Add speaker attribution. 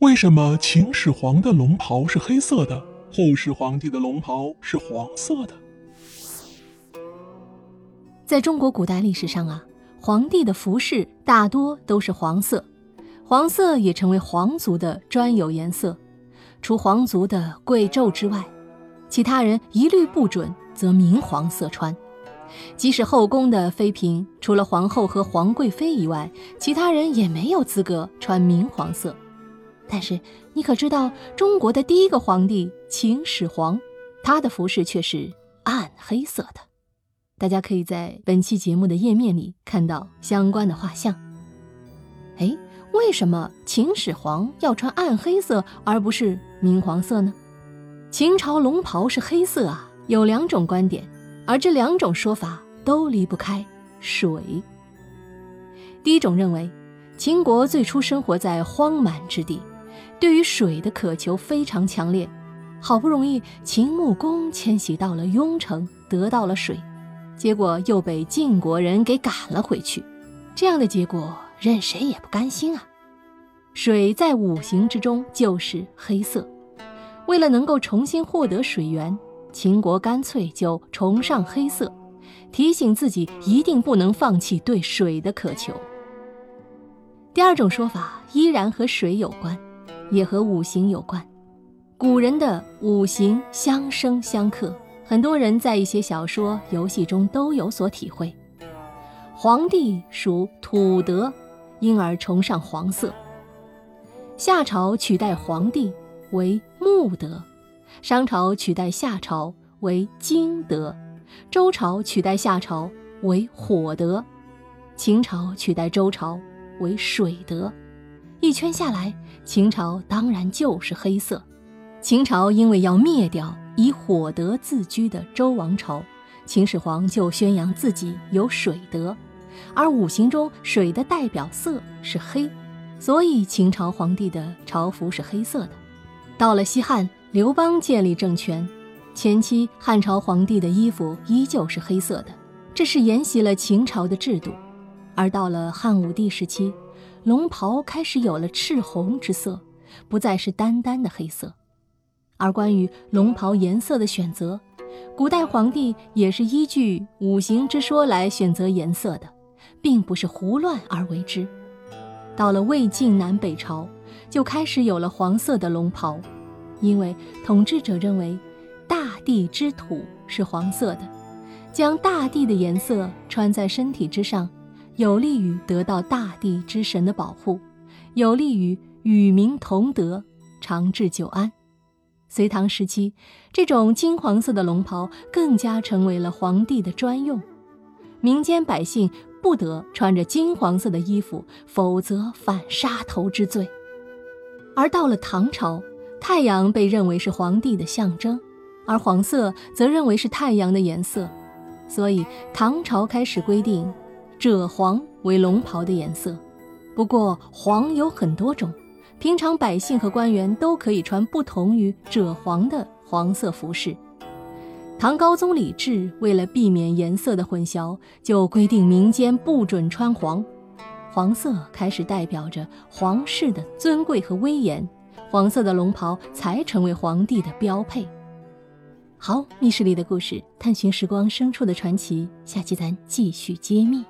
Speaker 1: 为什么秦始皇的龙袍是黑色的，后世皇帝的龙袍是黄色的？
Speaker 2: 在中国古代历史上啊，皇帝的服饰大多都是黄色，黄色也成为皇族的专有颜色。除皇族的贵胄之外，其他人一律不准则明黄色穿。即使后宫的妃嫔，除了皇后和皇贵妃以外，其他人也没有资格穿明黄色。但是你可知道，中国的第一个皇帝秦始皇，他的服饰却是暗黑色的。大家可以在本期节目的页面里看到相关的画像。哎，为什么秦始皇要穿暗黑色而不是明黄色呢？秦朝龙袍是黑色啊，有两种观点，而这两种说法都离不开水。第一种认为，秦国最初生活在荒蛮之地。对于水的渴求非常强烈，好不容易秦穆公迁徙到了雍城，得到了水，结果又被晋国人给赶了回去。这样的结果，任谁也不甘心啊！水在五行之中就是黑色，为了能够重新获得水源，秦国干脆就崇尚黑色，提醒自己一定不能放弃对水的渴求。第二种说法依然和水有关。也和五行有关，古人的五行相生相克，很多人在一些小说、游戏中都有所体会。黄帝属土德，因而崇尚黄色。夏朝取代黄帝为木德，商朝取代夏朝为金德，周朝取代夏朝为火德，秦朝取代周朝为水德。一圈下来，秦朝当然就是黑色。秦朝因为要灭掉以火德自居的周王朝，秦始皇就宣扬自己有水德，而五行中水的代表色是黑，所以秦朝皇帝的朝服是黑色的。到了西汉，刘邦建立政权，前期汉朝皇帝的衣服依旧是黑色的，这是沿袭了秦朝的制度。而到了汉武帝时期，龙袍开始有了赤红之色，不再是单单的黑色。而关于龙袍颜色的选择，古代皇帝也是依据五行之说来选择颜色的，并不是胡乱而为之。到了魏晋南北朝，就开始有了黄色的龙袍，因为统治者认为大地之土是黄色的，将大地的颜色穿在身体之上。有利于得到大地之神的保护，有利于与民同德、长治久安。隋唐时期，这种金黄色的龙袍更加成为了皇帝的专用，民间百姓不得穿着金黄色的衣服，否则犯杀头之罪。而到了唐朝，太阳被认为是皇帝的象征，而黄色则认为是太阳的颜色，所以唐朝开始规定。赭黄为龙袍的颜色，不过黄有很多种，平常百姓和官员都可以穿不同于赭黄的黄色服饰。唐高宗李治为了避免颜色的混淆，就规定民间不准穿黄，黄色开始代表着皇室的尊贵和威严，黄色的龙袍才成为皇帝的标配。好，密室里的故事，探寻时光深处的传奇，下期咱继续揭秘。